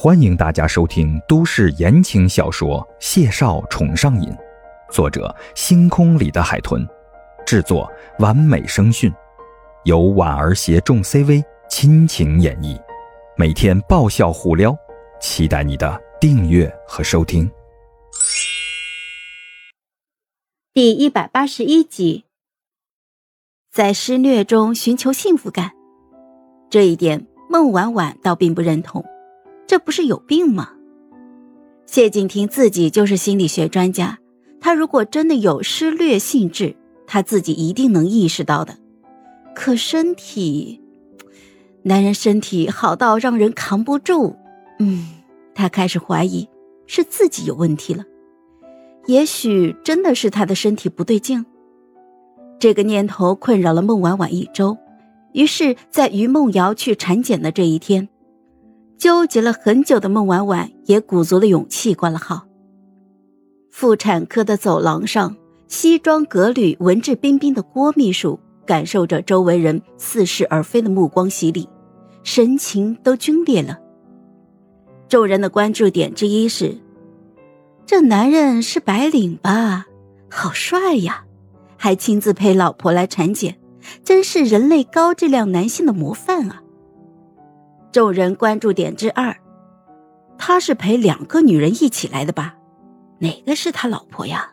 欢迎大家收听都市言情小说《谢少宠上瘾》，作者：星空里的海豚，制作：完美声讯，由婉儿携众 CV 亲情演绎，每天爆笑互撩，期待你的订阅和收听。第一百八十一集，在施虐中寻求幸福感，这一点孟婉婉倒并不认同。这不是有病吗？谢景亭自己就是心理学专家，他如果真的有失虐性质，他自己一定能意识到的。可身体，男人身体好到让人扛不住，嗯，他开始怀疑是自己有问题了。也许真的是他的身体不对劲。这个念头困扰了孟婉婉一周，于是，在于梦瑶去产检的这一天。纠结了很久的孟婉婉也鼓足了勇气挂了号。妇产科的走廊上，西装革履、文质彬彬的郭秘书感受着周围人似是而非的目光洗礼，神情都皲裂了。众人的关注点之一是：这男人是白领吧？好帅呀！还亲自陪老婆来产检，真是人类高质量男性的模范啊！众人关注点之二，他是陪两个女人一起来的吧？哪个是他老婆呀？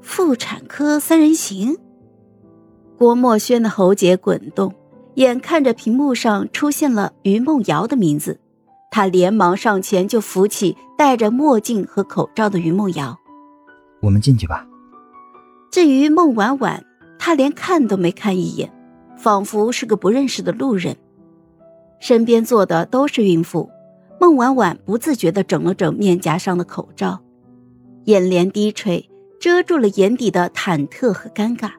妇产科三人行。郭墨轩的喉结滚动，眼看着屏幕上出现了于梦瑶的名字，他连忙上前就扶起戴着墨镜和口罩的于梦瑶。我们进去吧。至于孟婉婉，他连看都没看一眼，仿佛是个不认识的路人。身边坐的都是孕妇，孟婉婉不自觉地整了整面颊上的口罩，眼帘低垂，遮住了眼底的忐忑和尴尬。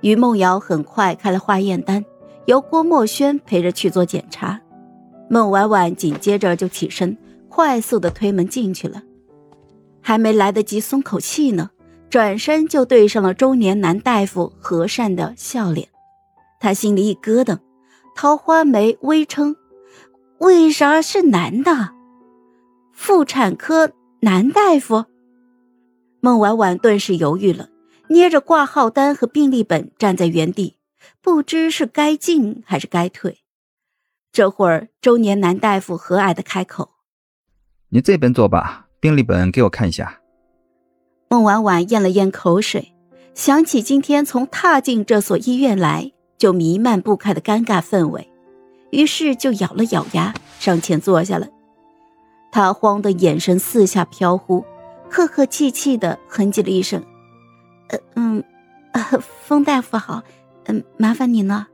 于梦瑶很快开了化验单，由郭墨轩陪着去做检查。孟婉婉紧接着就起身，快速地推门进去了，还没来得及松口气呢，转身就对上了中年男大夫和善的笑脸，他心里一咯噔。桃花眉微撑，为啥是男的？妇产科男大夫。孟婉婉顿时犹豫了，捏着挂号单和病历本站在原地，不知是该进还是该退。这会儿，中年男大夫和蔼的开口：“你这边坐吧，病历本给我看一下。”孟婉婉咽了咽口水，想起今天从踏进这所医院来。就弥漫不开的尴尬氛围，于是就咬了咬牙，上前坐下了。他慌的眼神四下飘忽，客客气气的哼唧了一声：“呃嗯，呃，风大夫好，嗯，麻烦您了。”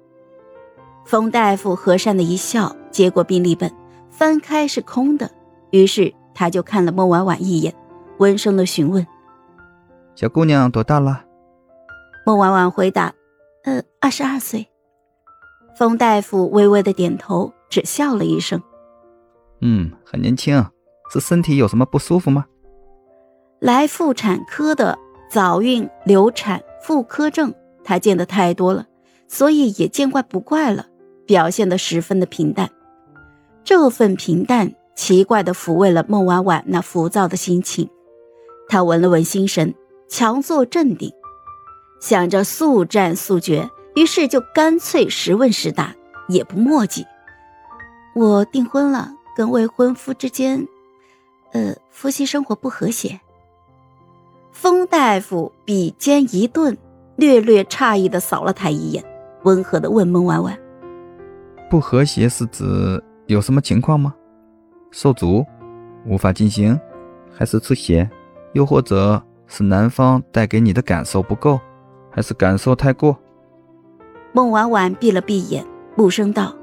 风大夫和善的一笑，接过病历本，翻开是空的，于是他就看了孟婉婉一眼，温声的询问：“小姑娘多大了？”孟婉婉回答。呃，二十二岁。冯大夫微微的点头，只笑了一声。嗯，很年轻，是身体有什么不舒服吗？来妇产科的早孕、流产、妇科症，他见的太多了，所以也见怪不怪了，表现的十分的平淡。这份平淡，奇怪的抚慰了孟婉婉那浮躁的心情。她稳了稳心神，强作镇定。想着速战速决，于是就干脆实问实答，也不墨迹。我订婚了，跟未婚夫之间，呃，夫妻生活不和谐。风大夫笔尖一顿，略略诧异的扫了他一眼，温和的问孟婉婉：“不和谐是指有什么情况吗？受阻，无法进行，还是出血，又或者是男方带给你的感受不够？”还是感受太过。孟婉婉闭了闭眼，木声道：“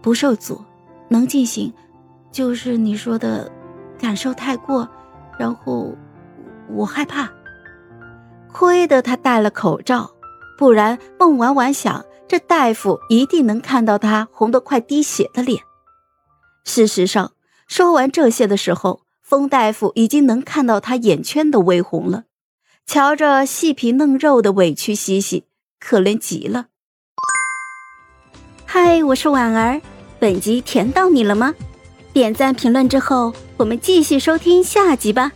不受阻，能进行，就是你说的，感受太过，然后我害怕。亏得他戴了口罩，不然孟婉婉想，这大夫一定能看到他红得快滴血的脸。事实上，说完这些的时候，风大夫已经能看到他眼圈的微红了。”瞧着细皮嫩肉的委屈兮兮，可怜极了。嗨，我是婉儿，本集甜到你了吗？点赞评论之后，我们继续收听下集吧。